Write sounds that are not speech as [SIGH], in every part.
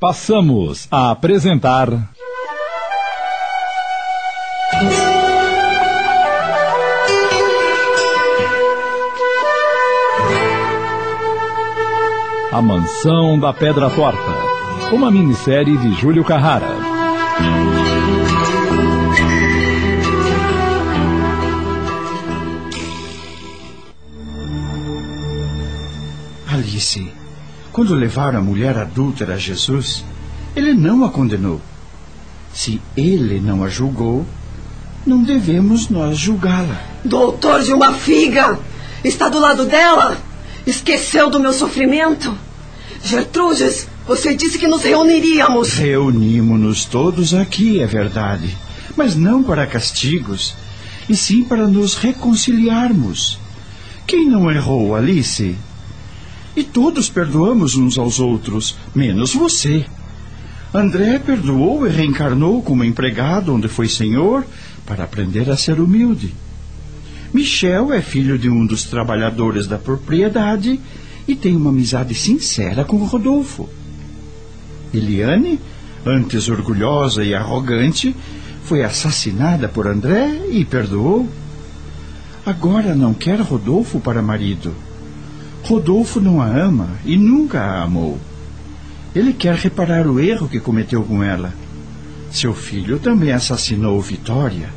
Passamos a apresentar. A Mansão da Pedra Torta. Uma minissérie de Júlio Carrara. Alice, quando levaram a mulher adúltera a Jesus, ele não a condenou. Se ele não a julgou, não devemos nós julgá-la. Doutor de uma figa! Está do lado dela? Esqueceu do meu sofrimento? Gertrudes, você disse que nos reuniríamos. Reunimos-nos todos aqui, é verdade. Mas não para castigos, e sim para nos reconciliarmos. Quem não errou, Alice? E todos perdoamos uns aos outros, menos você. André perdoou e reencarnou como empregado onde foi senhor para aprender a ser humilde. Michel é filho de um dos trabalhadores da propriedade e tem uma amizade sincera com Rodolfo. Eliane, antes orgulhosa e arrogante, foi assassinada por André e perdoou. Agora não quer Rodolfo para marido. Rodolfo não a ama e nunca a amou. Ele quer reparar o erro que cometeu com ela. Seu filho também assassinou Vitória.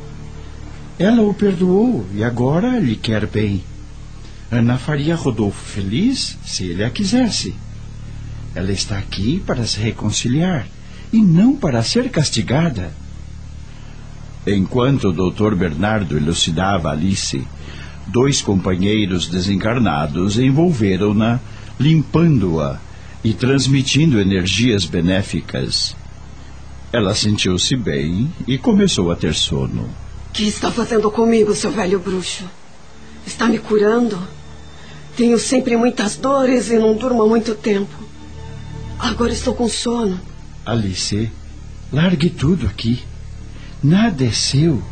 Ela o perdoou e agora lhe quer bem. Ana faria Rodolfo feliz se ele a quisesse. Ela está aqui para se reconciliar e não para ser castigada. Enquanto o doutor Bernardo elucidava Alice, dois companheiros desencarnados envolveram-na, limpando-a e transmitindo energias benéficas. Ela sentiu-se bem e começou a ter sono. Que está fazendo comigo, seu velho bruxo? Está me curando? Tenho sempre muitas dores e não durmo há muito tempo. Agora estou com sono. Alice, largue tudo aqui. Nada é seu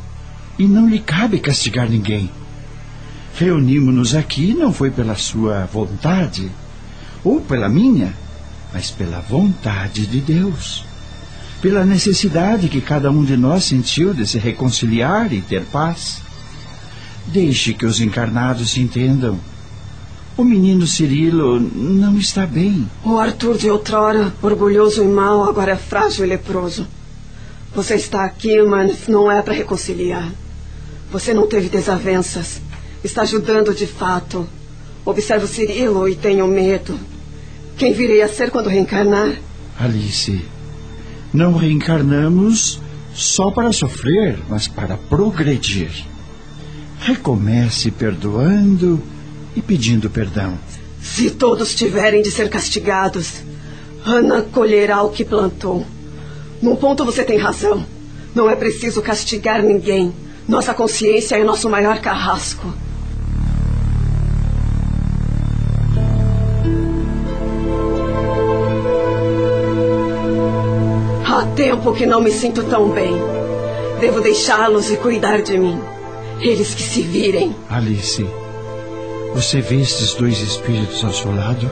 e não lhe cabe castigar ninguém. Reunimos-nos aqui não foi pela sua vontade ou pela minha, mas pela vontade de Deus. Pela necessidade que cada um de nós sentiu de se reconciliar e ter paz. Deixe que os encarnados se entendam. O menino Cirilo não está bem. O Arthur de outrora, orgulhoso e mau, agora é frágil e leproso. Você está aqui, mas não é para reconciliar. Você não teve desavenças. Está ajudando de fato. Observo Cirilo e tenho medo. Quem virei a ser quando reencarnar? Alice, não reencarnamos só para sofrer, mas para progredir. Recomece perdoando e pedindo perdão. Se todos tiverem de ser castigados, Ana colherá o que plantou. Num ponto você tem razão. Não é preciso castigar ninguém. Nossa consciência é nosso maior carrasco. Há tempo que não me sinto tão bem. Devo deixá-los e cuidar de mim. Eles que se virem. Alice, você vê estes dois espíritos ao seu lado?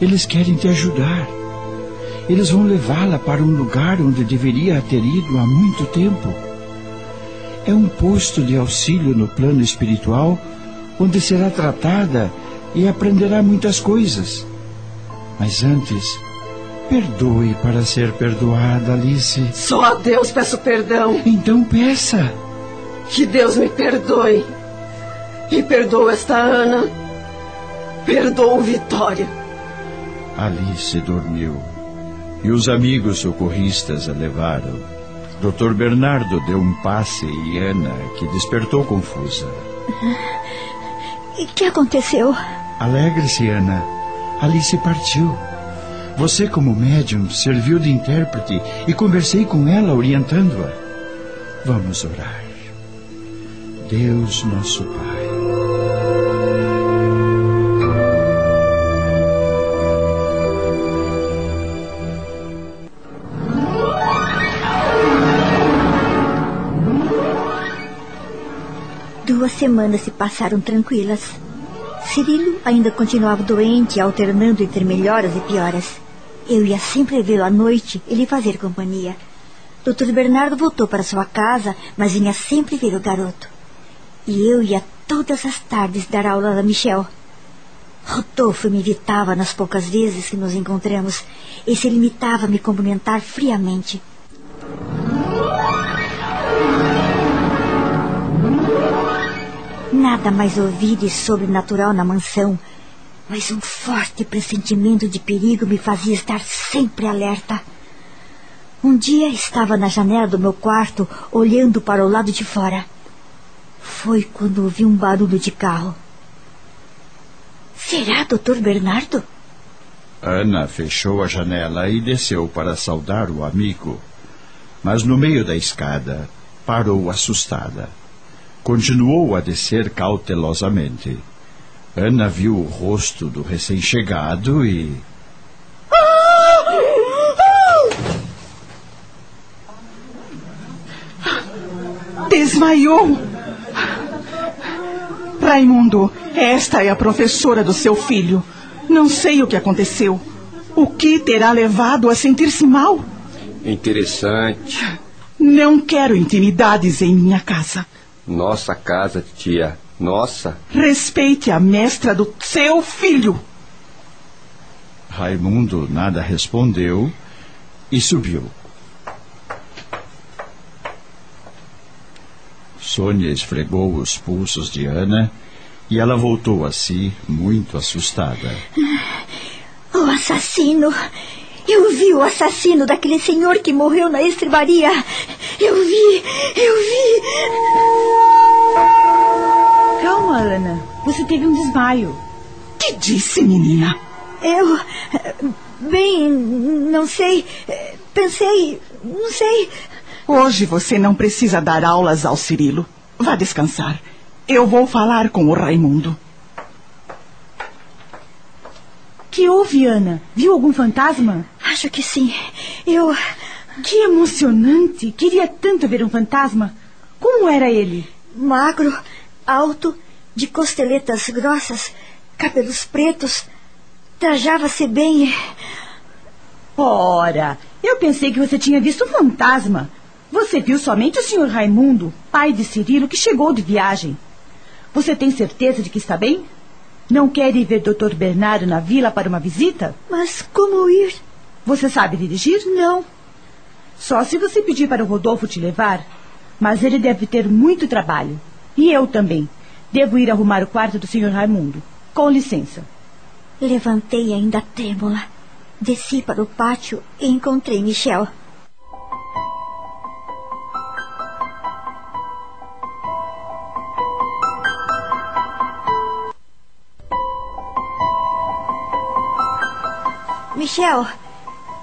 Eles querem te ajudar. Eles vão levá-la para um lugar onde deveria ter ido há muito tempo. É um posto de auxílio no plano espiritual, onde será tratada e aprenderá muitas coisas. Mas antes, perdoe para ser perdoada, Alice. Só a Deus peço perdão. Então peça. Que Deus me perdoe. E perdoa esta Ana. Perdoa Vitória. Alice dormiu. E os amigos socorristas a levaram. Dr. Bernardo deu um passe e Ana, que despertou confusa. E que aconteceu? Alegre-se, Ana. Alice partiu. Você, como médium, serviu de intérprete e conversei com ela orientando-a. Vamos orar. Deus, nosso Pai. Duas semanas se passaram tranquilas. Cirilo ainda continuava doente, alternando entre melhoras e pioras. Eu ia sempre vê-lo à noite e lhe fazer companhia. Doutor Bernardo voltou para sua casa, mas vinha sempre ver o garoto. E eu ia todas as tardes dar aula a Michel. Rodolfo me evitava nas poucas vezes que nos encontramos e se limitava a me cumprimentar friamente. Nada mais ouvido e sobrenatural na mansão, mas um forte pressentimento de perigo me fazia estar sempre alerta. Um dia estava na janela do meu quarto, olhando para o lado de fora. Foi quando ouvi um barulho de carro. Será Dr. Bernardo? Ana fechou a janela e desceu para saudar o amigo. Mas no meio da escada, parou assustada. Continuou a descer cautelosamente. Ana viu o rosto do recém-chegado e. Desmaiou! Raimundo, esta é a professora do seu filho. Não sei o que aconteceu. O que terá levado a sentir-se mal? Interessante. Não quero intimidades em minha casa. Nossa casa, tia. Nossa. Respeite a mestra do seu filho. Raimundo nada respondeu e subiu. Sônia esfregou os pulsos de Ana e ela voltou a si, muito assustada. O assassino! Eu vi o assassino daquele senhor que morreu na estribaria! Eu vi! Eu vi! Calma, Ana. Você teve um desmaio. Que disse, menina? Eu. Bem, não sei. Pensei. Não sei. Hoje você não precisa dar aulas ao Cirilo. Vá descansar. Eu vou falar com o Raimundo. Que houve, Ana? Viu algum fantasma? Acho que sim. Eu. Que emocionante! Queria tanto ver um fantasma. Como era ele? Magro, alto, de costeletas grossas, cabelos pretos. Trajava-se bem. Ora, eu pensei que você tinha visto um fantasma. Você viu somente o Sr. Raimundo, pai de Cirilo, que chegou de viagem. Você tem certeza de que está bem? Não quer ir ver Dr. Bernardo na vila para uma visita? Mas como ir? Você sabe dirigir? Não. Só se você pedir para o Rodolfo te levar. Mas ele deve ter muito trabalho. E eu também. Devo ir arrumar o quarto do Sr. Raimundo. Com licença. Levantei ainda trêmula. Desci para o pátio e encontrei Michel. Michel,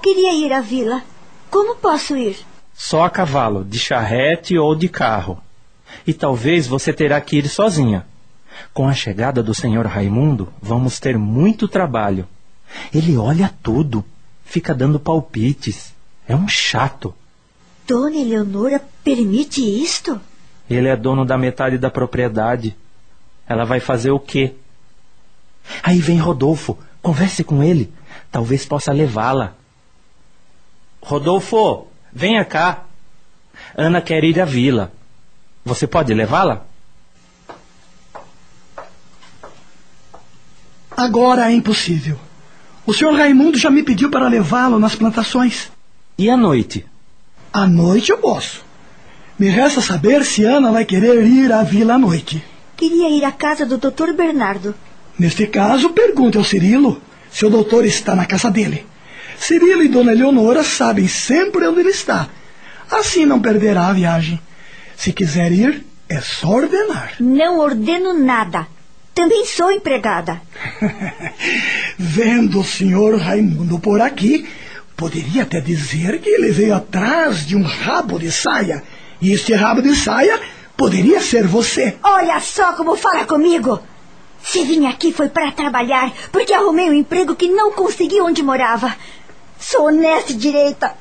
queria ir à vila. Como posso ir? Só a cavalo, de charrete ou de carro. E talvez você terá que ir sozinha. Com a chegada do senhor Raimundo, vamos ter muito trabalho. Ele olha tudo, fica dando palpites. É um chato. Dona Eleonora permite isto? Ele é dono da metade da propriedade. Ela vai fazer o quê? Aí vem Rodolfo. Converse com ele. Talvez possa levá-la. Rodolfo, venha cá. Ana quer ir à vila. Você pode levá-la? Agora é impossível. O senhor Raimundo já me pediu para levá-lo nas plantações. E à noite? À noite eu posso. Me resta saber se Ana vai querer ir à vila à noite. Queria ir à casa do Dr. Bernardo. Neste caso, pergunte ao Cirilo se o doutor está na casa dele. Cirilo e Dona Eleonora sabem sempre onde ele está. Assim não perderá a viagem. Se quiser ir, é só ordenar. Não ordeno nada. Também sou empregada. [LAUGHS] Vendo o senhor Raimundo por aqui, poderia até dizer que ele veio atrás de um rabo de saia. E este rabo de saia poderia ser você. Olha só como fala comigo. Se vim aqui foi para trabalhar, porque arrumei um emprego que não consegui onde morava. Sou honesta e direita.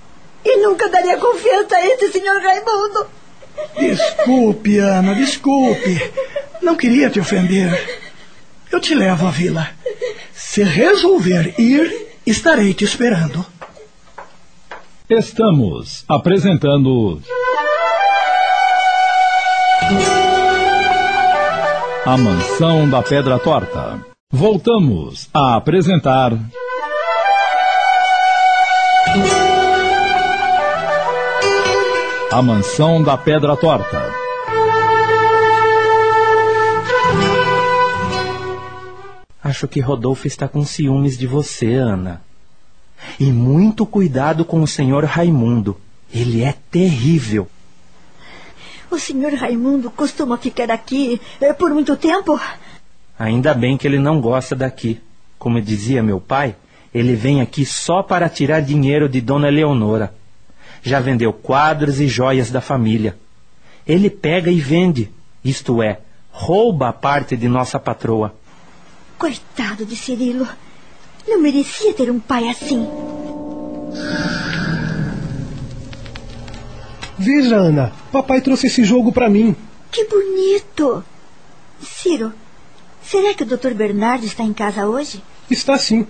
E nunca daria confiança a esse senhor Raimundo. Desculpe, Ana, desculpe. Não queria te ofender. Eu te levo à vila. Se resolver ir, estarei te esperando. Estamos apresentando. A Mansão da Pedra Torta. Voltamos a apresentar. A Mansão da Pedra Torta. Acho que Rodolfo está com ciúmes de você, Ana. E muito cuidado com o senhor Raimundo. Ele é terrível. O senhor Raimundo costuma ficar aqui eh, por muito tempo? Ainda bem que ele não gosta daqui. Como dizia meu pai, ele vem aqui só para tirar dinheiro de Dona Leonora. Já vendeu quadros e joias da família. Ele pega e vende, isto é, rouba a parte de nossa patroa. Coitado de Cirilo. Não merecia ter um pai assim. Veja, Ana, papai trouxe esse jogo para mim. Que bonito! Ciro, será que o Dr. Bernardo está em casa hoje? Está sim.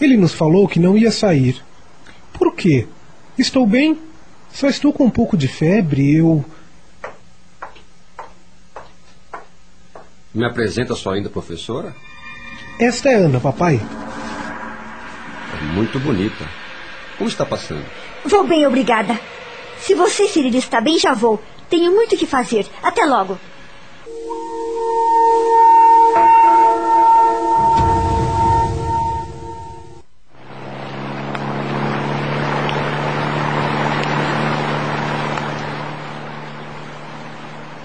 Ele nos falou que não ia sair. Por quê? Estou bem. Só estou com um pouco de febre. Eu. Me apresenta sua ainda professora? Esta é Ana, papai. É muito bonita. Como está passando? Vou bem, obrigada. Se você, Cirilo, está bem, já vou. Tenho muito o que fazer. Até logo.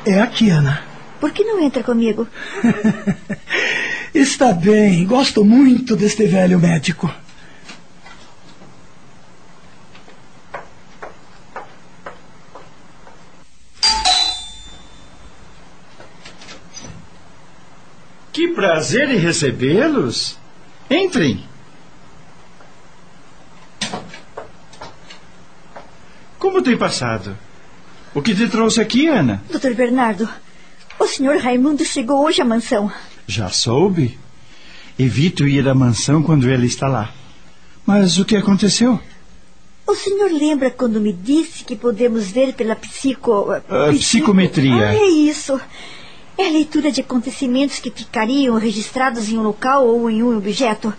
É aqui, Ana. Por que não entra comigo? [LAUGHS] Está bem, gosto muito deste velho médico. Que prazer em recebê-los. Entrem. Como tem passado? O que te trouxe aqui, Ana? Doutor Bernardo, o senhor Raimundo chegou hoje à mansão. Já soube. Evito ir à mansão quando ele está lá. Mas o que aconteceu? O senhor lembra quando me disse que podemos ver pela psico... A psicometria. Ah, é isso. É a leitura de acontecimentos que ficariam registrados em um local ou em um objeto.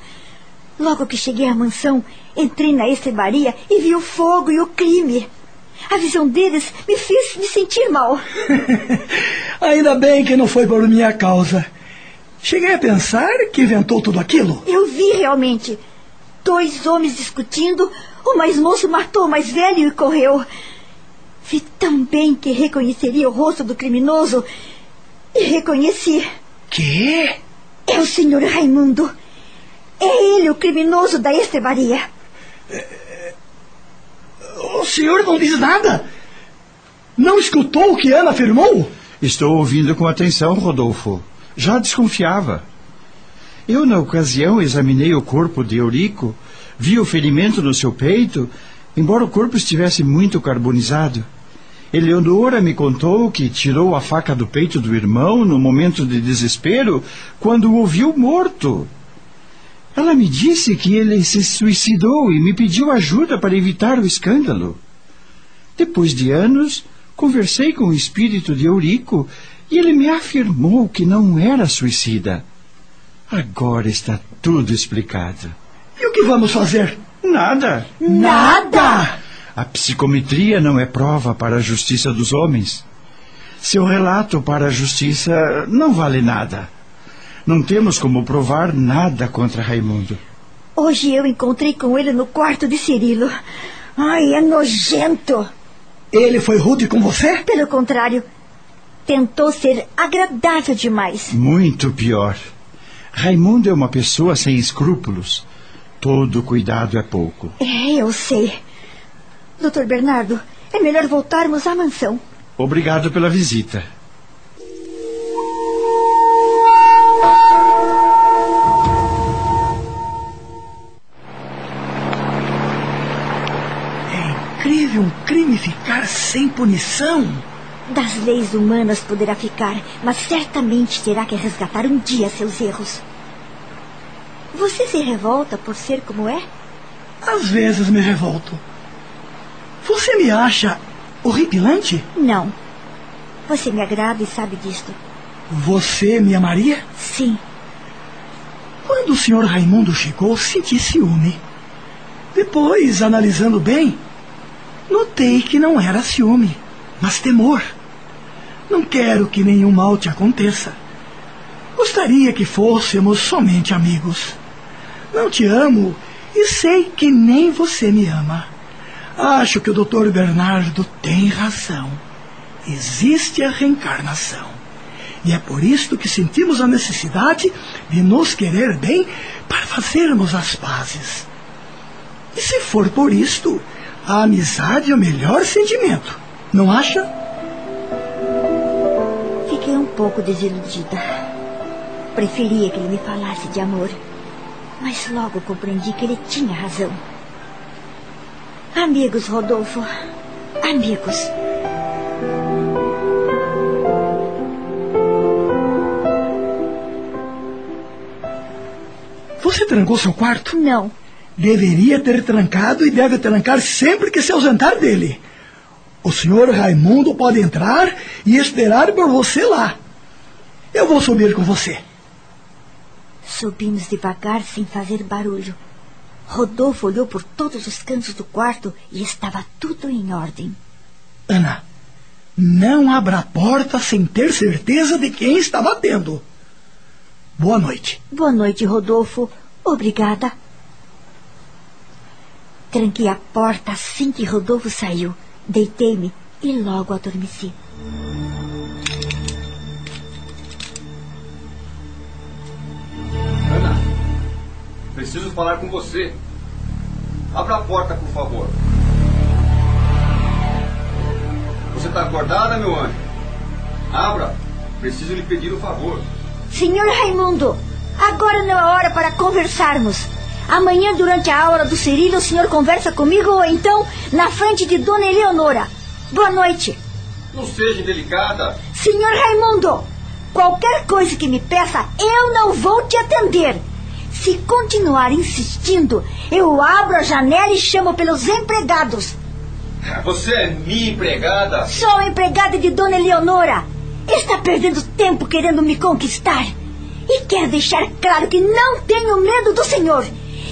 Logo que cheguei à mansão, entrei na estrebaria e vi o fogo e o crime. A visão deles me fez me sentir mal. [LAUGHS] Ainda bem que não foi por minha causa. Cheguei a pensar que inventou tudo aquilo. Eu vi realmente. Dois homens discutindo, o mais moço matou o mais velho e correu. Vi tão bem que reconheceria o rosto do criminoso. E reconheci. Que? É o senhor Raimundo. É ele o criminoso da estrebaria. O senhor não diz nada? Não escutou o que Ana afirmou? Estou ouvindo com atenção, Rodolfo. Já desconfiava. Eu, na ocasião, examinei o corpo de Eurico, vi o ferimento no seu peito, embora o corpo estivesse muito carbonizado. Eleonora me contou que tirou a faca do peito do irmão no momento de desespero, quando o ouviu morto. Ela me disse que ele se suicidou e me pediu ajuda para evitar o escândalo. Depois de anos, conversei com o espírito de Eurico e ele me afirmou que não era suicida. Agora está tudo explicado. E o que vamos fazer? Nada. Nada! A psicometria não é prova para a justiça dos homens. Seu relato para a justiça não vale nada. Não temos como provar nada contra Raimundo. Hoje eu encontrei com ele no quarto de Cirilo. Ai, é nojento. Ele foi rude com você? Pelo contrário, tentou ser agradável demais. Muito pior. Raimundo é uma pessoa sem escrúpulos. Todo cuidado é pouco. É, eu sei. Doutor Bernardo, é melhor voltarmos à mansão. Obrigado pela visita. Um crime ficar sem punição. Das leis humanas poderá ficar, mas certamente terá que resgatar um dia seus erros. Você se revolta por ser como é? Às vezes me revolto. Você me acha horripilante? Não. Você me agrada e sabe disto. Você me amaria? Sim. Quando o senhor Raimundo chegou, senti ciúme. Depois, analisando bem, notei que não era ciúme, mas temor. Não quero que nenhum mal te aconteça. Gostaria que fôssemos somente amigos. Não te amo e sei que nem você me ama. Acho que o Dr. Bernardo tem razão. Existe a reencarnação. E é por isto que sentimos a necessidade de nos querer bem para fazermos as pazes. E se for por isto, a amizade é o melhor sentimento. Não acha? Fiquei um pouco desiludida. Preferia que ele me falasse de amor. Mas logo compreendi que ele tinha razão. Amigos, Rodolfo. Amigos. Você trancou seu quarto? Não. Deveria ter trancado e deve trancar sempre que se ausentar dele. O senhor Raimundo pode entrar e esperar por você lá. Eu vou subir com você. Subimos devagar sem fazer barulho. Rodolfo olhou por todos os cantos do quarto e estava tudo em ordem. Ana, não abra a porta sem ter certeza de quem está batendo. Boa noite. Boa noite, Rodolfo. Obrigada. Tranquei a porta assim que Rodolfo saiu. Deitei-me e logo adormeci. Ana, preciso falar com você. Abra a porta, por favor. Você está acordada, meu anjo? Abra. Preciso lhe pedir um favor. Senhor Raimundo, agora não é hora para conversarmos. Amanhã, durante a aula do Cirilo, o senhor conversa comigo ou então na frente de Dona Eleonora. Boa noite. Não seja indelicada. Senhor Raimundo, qualquer coisa que me peça, eu não vou te atender. Se continuar insistindo, eu abro a janela e chamo pelos empregados. Você é minha empregada? Sou empregada de Dona Eleonora. Está perdendo tempo querendo me conquistar. E quero deixar claro que não tenho medo do senhor.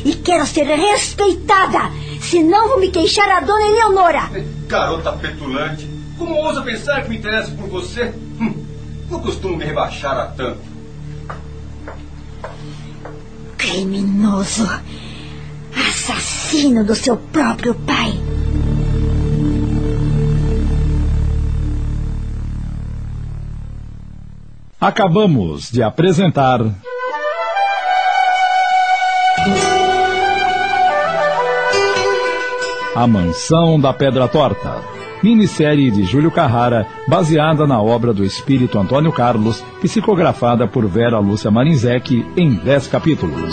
E quero ser respeitada. Senão vou me queixar a Dona Eleonora. Garota petulante. Como ousa pensar que me interessa por você? Hum, não costumo me rebaixar a tanto. Criminoso. Assassino do seu próprio pai. Acabamos de apresentar. A Mansão da Pedra Torta. Minissérie de Júlio Carrara, baseada na obra do espírito Antônio Carlos, psicografada por Vera Lúcia Marinzec em 10 capítulos.